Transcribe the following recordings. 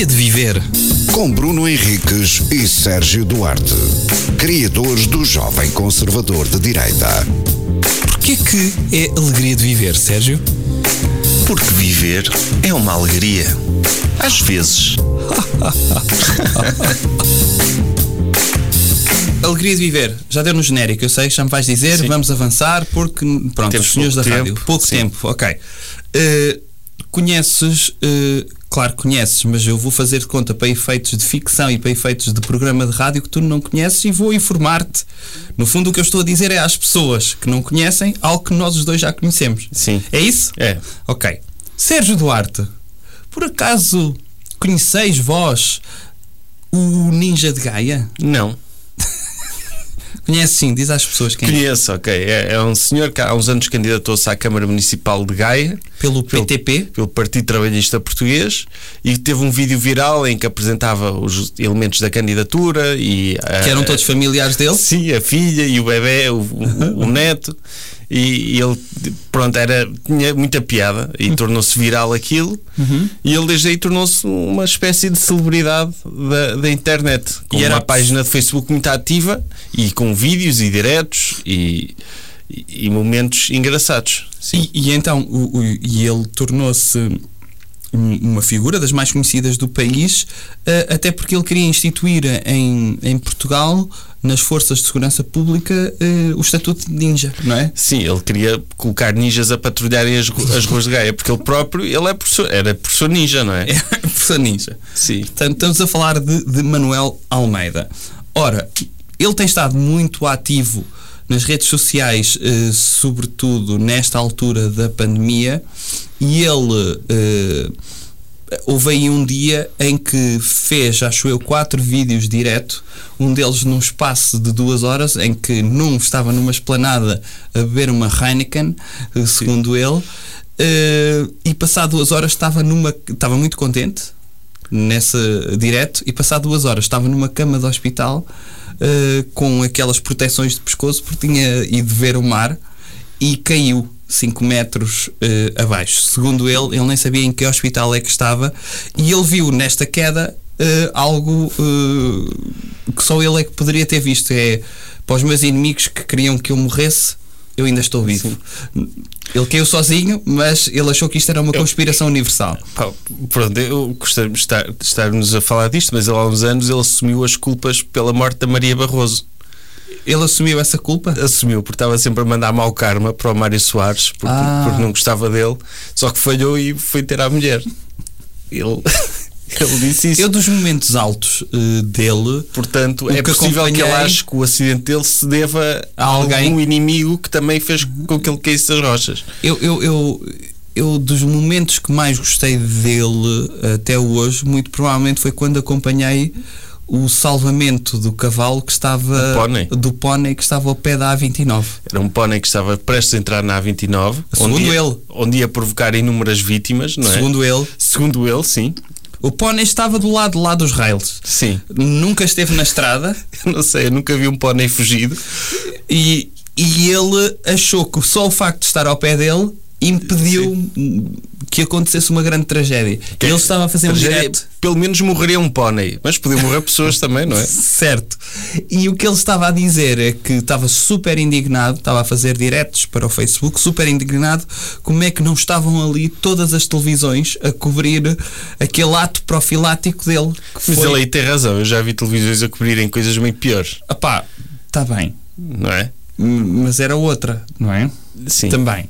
Alegria de viver. Com Bruno Henriques e Sérgio Duarte, criadores do Jovem Conservador de Direita. Porquê que é alegria de viver, Sérgio? Porque viver é uma alegria. Às vezes. Alegria de viver, já deu no genérico, eu sei que já me vais dizer, Sim. vamos avançar porque, pronto, Temos os senhores da pouco rádio, tempo, pouco sim. tempo, ok. Uh, conheces, uh, claro que conheces, mas eu vou fazer de conta para efeitos de ficção e para efeitos de programa de rádio que tu não conheces e vou informar-te. No fundo, o que eu estou a dizer é às pessoas que não conhecem algo que nós os dois já conhecemos. Sim. É isso? É. Ok. Sérgio Duarte, por acaso conheceis vós o Ninja de Gaia? Não. Conhece sim, diz às pessoas quem é. Conheço, ok. É, é um senhor que há uns anos candidatou-se à Câmara Municipal de Gaia. Pelo PTP? Pelo Partido Trabalhista Português e teve um vídeo viral em que apresentava os elementos da candidatura e a- Que eram todos familiares dele? Sim, a filha e o bebê, o, o- o neto. E, e ele, pronto, era, tinha muita piada e tornou-se viral aquilo. E ele desde aí tornou-se uma espécie de celebridade da, da internet. Com E era- uma página de Facebook muito ativa e com vídeos e diretos e, e, momentos engraçados. E, e então, o, o- e ele tornou-se uma figura das mais conhecidas do país, eh, até porque ele queria instituir em, em Portugal, nas forças de segurança pública, eh, o estatuto de ninja, não é? Sim, ele queria colocar ninjas a patrulharem as, as ruas de Gaia, porque ele próprio ele é professor, era professor ninja, não é? É professor ninja. Sim. Portanto, estamos a falar de, de Manuel Almeida. Ora, ele tem estado muito ativo nas redes sociais, eh, sobretudo nesta altura da pandemia, e ele. eh, houve aí um dia em que fez, acho eu, quatro vídeos direto, um deles num espaço de duas horas, em que num estava numa esplanada a beber uma Heineken, eh, segundo ele, eh, e passado duas horas estava numa. estava muito contente nessa direto e passado duas horas estava numa cama de hospital eh, com aquelas proteções de pescoço porque tinha ido ver o mar e caiu 5 metros eh, abaixo. Segundo ele, ele nem sabia em que hospital é que estava e ele viu nesta queda eh, algo eh, que só ele é que poderia ter visto. É para os meus inimigos que queriam que eu morresse, eu ainda estou vivo. Ele caiu sozinho, mas ele achou que isto era uma conspiração universal. Pá, Pronto, eu gostaria de estar- estarmos a falar disto, mas ele há uns anos ele assumiu as culpas pela morte da Maria Barroso. Ele assumiu essa culpa? Assumiu, porque estava sempre a mandar mau karma para o Mário Soares, porque, Ah. porque não gostava dele, só que falhou e foi ter à mulher. Ele, ele disse isso. Eu, dos momentos altos eh, dele, Portanto, é que possível que ele ache que o acidente dele se deva a A alguém. algum inimigo que também fez com que ele caísse das rochas. eu, eu, eu, eu, dos momentos que mais gostei dele até hoje, muito provavelmente foi quando acompanhei o salvamento do cavalo que estava. Do pónei? do pónei que estava ao pé da A29. Era um pônei que estava prestes a entrar na A29, Segundo onde ia, ele. onde ia provocar inúmeras vítimas, não é? Segundo ele, Segundo ele, sim. o pónei estava do lado lá dos rails. Sim. Nunca esteve na estrada Eu não sei, eu nunca vi um pônei fugido. e, e ele achou que só o facto de estar ao pé dele impediu que acontecesse uma grande tragédia. Ele estava a fazer um direto. Pelo menos morreria um pônei, mas podiam morrer pessoas também, não é? Certo. E o que ele estava a dizer é que estava super indignado, estava a fazer diretos para o Facebook, super indignado, como é que não estavam ali todas as televisões a cobrir aquele ato profilático dele. Que Mas foi, ele aí tem razão, eu já vi televisões a cobrirem coisas bem piores, Epá, está bem, não é? Mas era outra, não é? Sim. Também.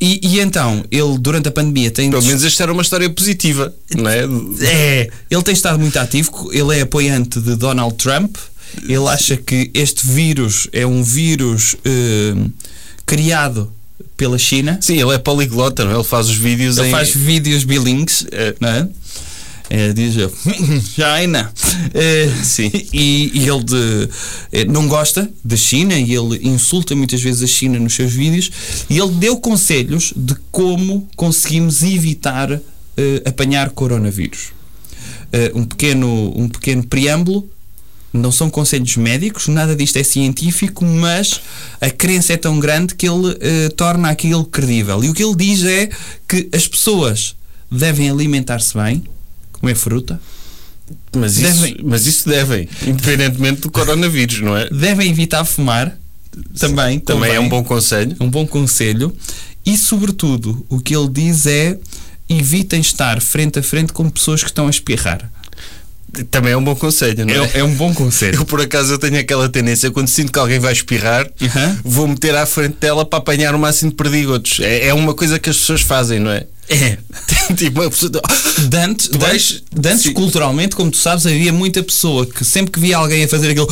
E, e então, ele durante a pandemia tem. Pelo menos esta era uma história positiva, não é? É, ele tem estado muito ativo, ele é apoiante de Donald Trump. Ele acha que este vírus é um vírus eh, criado pela China. Sim, ele é poliglota, não é? Ele faz os vídeos Ele em. faz vídeos bilíngues, eh, não é? É, diz China. Eh, Sim. E, e ele de- eh, não gosta da China e ele insulta muitas vezes a China nos seus vídeos. E ele deu conselhos de como conseguimos evitar eh, apanhar coronavírus. Eh, um, pequeno, um pequeno preâmbulo. Não são conselhos médicos, nada disto é científico, mas a crença é tão grande que ele eh, torna aquilo credível. E o que ele diz é que as pessoas devem alimentar-se bem, comer fruta, Mas isso, Devem. mas isso devem, independentemente do coronavírus, não é? devem evitar fumar, também, Também é um bom conselho. É um bom conselho. E, sobretudo, o que ele diz é evitem estar frente a frente com pessoas que estão a espirrar. Também é um bom conselho, não é? É, é um bom conselho. Eu, por acaso, eu tenho aquela tendência, quando sinto que alguém vai espirrar, Aham. vou meter à frente dela para apanhar o máximo de perdigotos. É, é uma coisa que as pessoas fazem, não é? É. tipo, uma pessoa. De antes, de vais- antes- de antes, Sim. culturalmente, como tu sabes, havia muita pessoa que sempre que via alguém a fazer aquilo.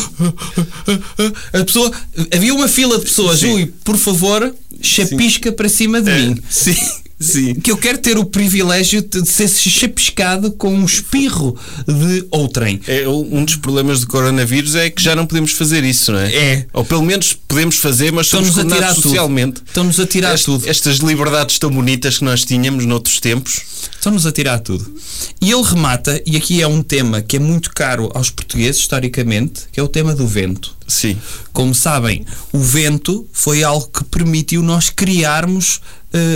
A pessoa. Havia uma fila de pessoas. Sim. Ui, por favor, chapisca para cima de mim. Sim, sim. Que eu quero ter o privilégio de ser chapiscado com um espirro de outrem. É, um dos problemas do coronavírus é que já não podemos fazer isso, não é? É. Ou pelo menos podemos fazer, mas tirar condenados socialmente. Estão-nos a tirar Est- tudo. Estas liberdades tão bonitas que nós tínhamos noutros tempos. Estão-nos a tirar tudo. E ele remata, e aqui é um tema que é muito caro aos portugueses, historicamente, que é o tema do vento. Sim. Como sabem, o vento foi algo que permitiu nós criarmos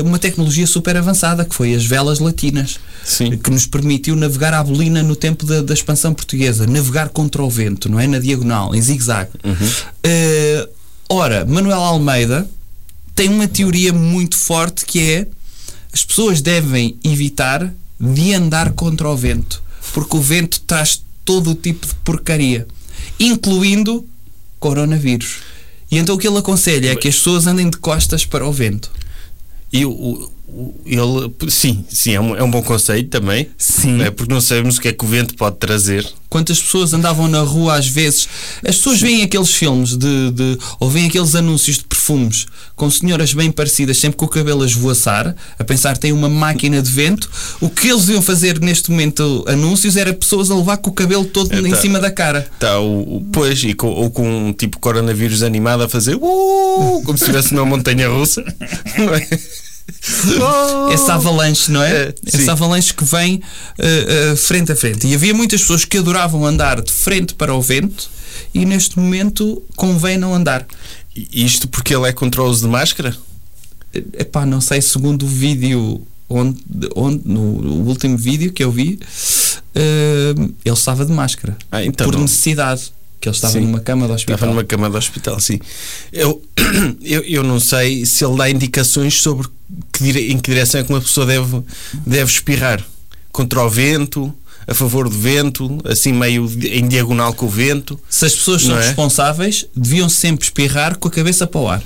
uma tecnologia super avançada, que foi as velas latinas. Sim. Que nos permitiu navegar à bolina no tempo da, da expansão portuguesa. Navegar contra o vento, não é? Na diagonal, em zigue-zague. Eh, ora, Manuel Almeida tem uma teoria muito forte que é as pessoas devem evitar de andar contra o vento, porque o vento traz todo o tipo de porcaria, incluindo coronavírus. E então o que ele aconselha é que as pessoas andem de costas para o vento. E o, ele, sim, sim, é um, é um bom conselho também. Sim. é? Porque não sabemos o que é que o vento pode trazer. Quantas pessoas andavam na rua às vezes? As pessoas veem aqueles filmes de, de- ou veem aqueles anúncios de perfumes com senhoras bem parecidas, sempre com o cabelo a esvoaçar, a pensar que tem uma máquina de vento. O que eles iam fazer neste momento anúncios era pessoas a levar com o cabelo todo em tá. cima da cara. Tá, o, o- pois, e com, ou com um tipo coronavírus animado a fazer uh, como se estivesse numa montanha russa. Oh! Essa avalanche, não é? É, sim. Essa avalanche que vem uh, uh, frente a frente. E havia muitas pessoas que adoravam andar de frente para o vento e neste momento convém não andar. Isto porque ele é contra o uso de máscara? Epá, não sei, segundo o vídeo onde, onde no, último vídeo que eu vi, eh, ele estava de máscara. Ah, então por não. necessidade. Que ele estava Sim. numa cama do hospital. Estava numa cama do hospital, sim. Eu, eu, eu não sei se ele dá indicações sobre que em que direção é que uma pessoa deve, deve espirrar. Contra o vento, a favor do vento, assim meio em diagonal com o vento. Se as pessoas são é? responsáveis, deviam sempre espirrar com a cabeça para o ar.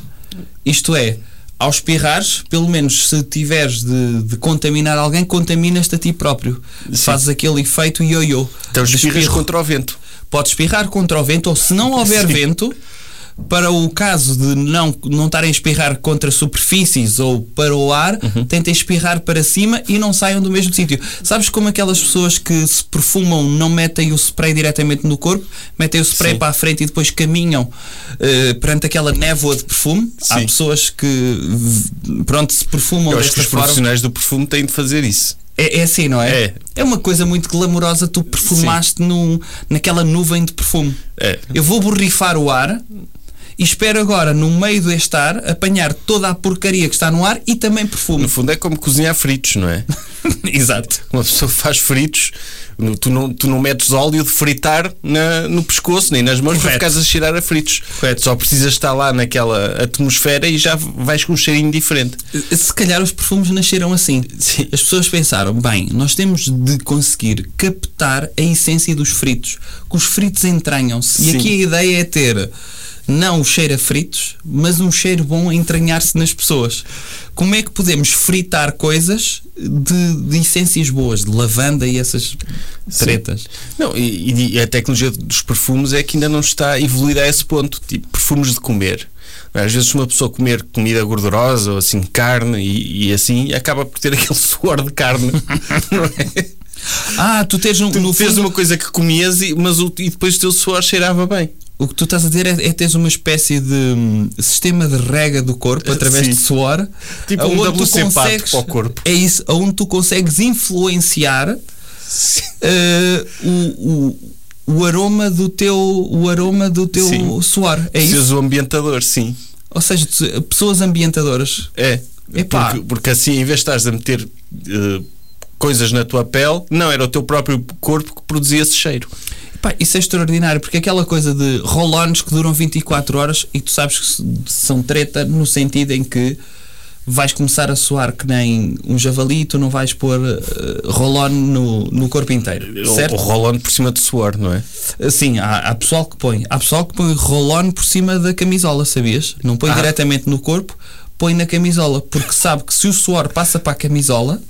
Isto é, ao espirrares, pelo menos se tiveres de, de contaminar alguém, contaminas-te a ti próprio. Fazes aquele efeito ioiô. Então espirras espirro. contra o vento. Pode espirrar contra o vento, ou se não houver Sim. vento, para o caso de não, não estarem a espirrar contra superfícies ou para o ar, Uhum. tentem espirrar para cima e não saiam do mesmo sítio. Sabes como aquelas pessoas que se perfumam não metem o spray diretamente no corpo, metem o spray Sim. para a frente e depois caminham eh, perante aquela névoa de perfume? Há Sim. pessoas que pronto, se perfumam Eu acho que os forma. profissionais do perfume têm de fazer isso. É, é assim, não é? É. É uma coisa muito glamourosa. Tu perfumaste num, naquela nuvem de perfume. É. Eu vou borrifar o ar e espero agora, no meio deste ar, apanhar toda a porcaria que está no ar e também perfume. No fundo é como cozinhar fritos, não é? Exato. Uma pessoa faz fritos, tu não, tu não metes óleo de fritar na- no pescoço nem nas mãos para Correto. ficares a cheirar a fritos. Correto. Só precisas estar lá naquela atmosfera e já vais com um cheirinho diferente. Se calhar os perfumes nasceram assim. Sim. As pessoas pensaram, bem, nós temos de conseguir captar a essência dos fritos, que os fritos entranham-se. E aqui a ideia é ter não o cheiro a fritos, mas um cheiro bom a entranhar-se nas pessoas. Como é que podemos fritar coisas de, de essências boas, de lavanda e essas tretas? Não, e, e a tecnologia dos perfumes é que ainda não está evoluída a esse ponto. Tipo, perfumes de comer. Às vezes, uma pessoa comer comida gordurosa ou assim, carne e, e assim, acaba por ter aquele suor de carne. não é? Ah, tu tens um, Tu no fez fundo, uma coisa que comias, e, mas o, e depois o teu suor cheirava bem. O que tu estás a dizer é, é teres uma espécie de hum, sistema de rega do corpo através Sim. de suor. Tipo um WC-pato consegues- para o corpo. É isso, onde tu consegues influenciar eh, o, o, o aroma do teu, o aroma do teu Sim. suor. É Precisas isso? o ambientador, sim. Ou seja, pessoas ambientadoras. É. Epá. Porque, porque assim, em vez de estares a meter eh, coisas na tua pele, não, era o teu próprio corpo que produzia esse cheiro. Pá, isso é extraordinário, porque aquela coisa de roll-ons que duram 24 horas e tu sabes que são treta no sentido em que vais começar a suar que nem um javali e tu não vais pôr eh, roll-on no, no corpo inteiro, certo? O, por cima de suor, não é? Sim, há, há pessoal que põe. Há pessoal que põe roll-on por cima da camisola, sabias? Não põe Ah. diretamente no corpo, põe na camisola, porque sabe que se o suor passa para a camisola,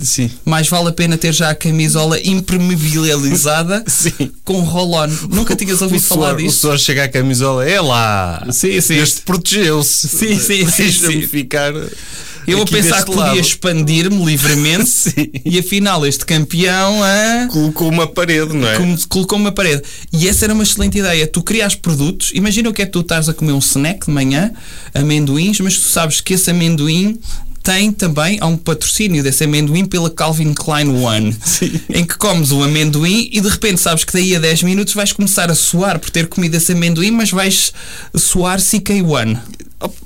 Sim. mais vale a pena ter já a camisola impermeabilizada Sim. com roll-on. Nunca tinhas ouvido o falar suor, disso? O suor chega à camisola, é lá! Sim, sim. Este protegeu-se. Sim, sim, sim, Deixa-me ficar. Eu a pensar que podia expandir-me livremente Sim. e afinal este campeão ah, Colocou uma parede, não é? colocou uma parede. E essa era uma excelente ideia. Tu crias produtos, imagina o que é que tu estás a comer um snack de manhã, amendoins, mas tu sabes que esse amendoim tem também, há um patrocínio desse amendoim pela Calvin Klein One, em que comes o amendoim e de repente sabes que daí a 10 minutos vais começar a suar por ter comido esse amendoim, mas vais suar CK1.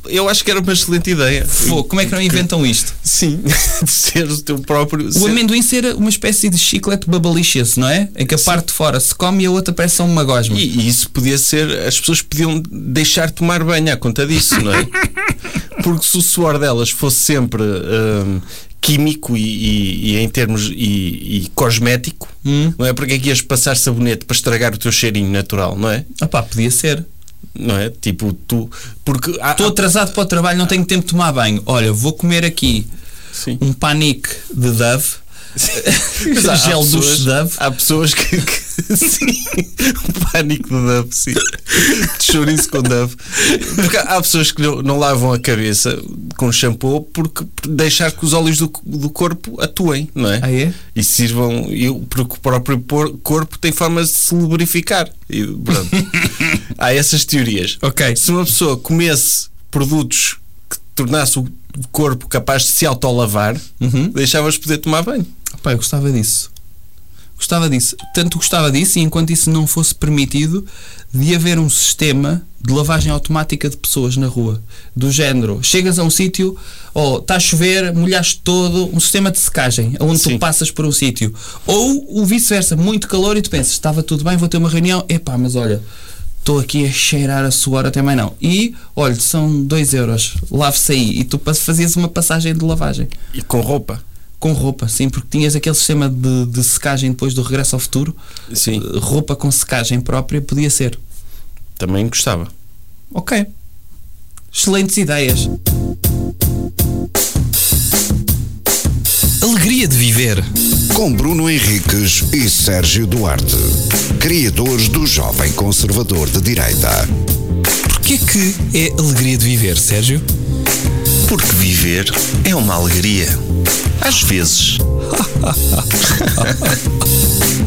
Eu acho que era uma excelente ideia. Pô, como é que não inventam isto? Sim, de ser o teu próprio. O ser- amendoim ser uma espécie de chiclete babalicious, não é? Em que a parte de fora se come e a outra parece uma gosma. E, e isso podia ser. As pessoas podiam deixar de tomar banho à conta disso, não é? Porque se o suor delas fosse sempre hum, químico e, e- e em termos. e, e cosmético, Hum. não é? Porque é que ias passar sabonete para estragar o teu cheirinho natural, não é? Ah pá, podia ser. Não é? Tipo, tu. Porque. Estou atrasado para o trabalho, não tenho tempo de tomar banho. Olha, vou comer aqui Sim. um panique de Dove. Há- Gel pessoas- duche Dove. Há pessoas que. que- sim, o pânico de Dove, sim. De chouriço com Dove. Porque há pessoas que não, não lavam a cabeça com shampoo porque por deixar que os óleos do, do corpo atuem, não é? Ah, é? E sirvam. e o- Porque o próprio corpo tem forma de se lubrificar. E pronto. há essas teorias. Ok. Se uma pessoa comesse produtos que tornasse o corpo capaz de se autolavar, Uhum. deixavas de poder tomar banho. Pá, eu gostava disso. Gostava disso. Tanto gostava disso e enquanto isso não fosse permitido, de haver um sistema de lavagem automática de pessoas na rua. Do género, chegas a um sítio, ou está a chover, molhaste todo, um sistema de secagem, onde Sim. tu passas por um sítio. Ou o vice-versa, muito calor e tu pensas, estava tudo bem, vou ter uma reunião, epá, mas olha, estou aqui a cheirar a suor até mais não. E, olha, são 2 euros, lave-se aí. E tu fazias uma passagem de lavagem. E com roupa. Com roupa, sim, porque tinhas aquele sistema de, de secagem depois do regresso ao futuro. Sim. Uh, Roupa com secagem própria podia ser. Também gostava. Ok. Excelentes ideias. Alegria de viver. Com Bruno Henriques e Sérgio Duarte, criadores do Jovem Conservador de Direita. Porquê que é alegria de viver, Sérgio? Porque viver é uma alegria. Às vezes.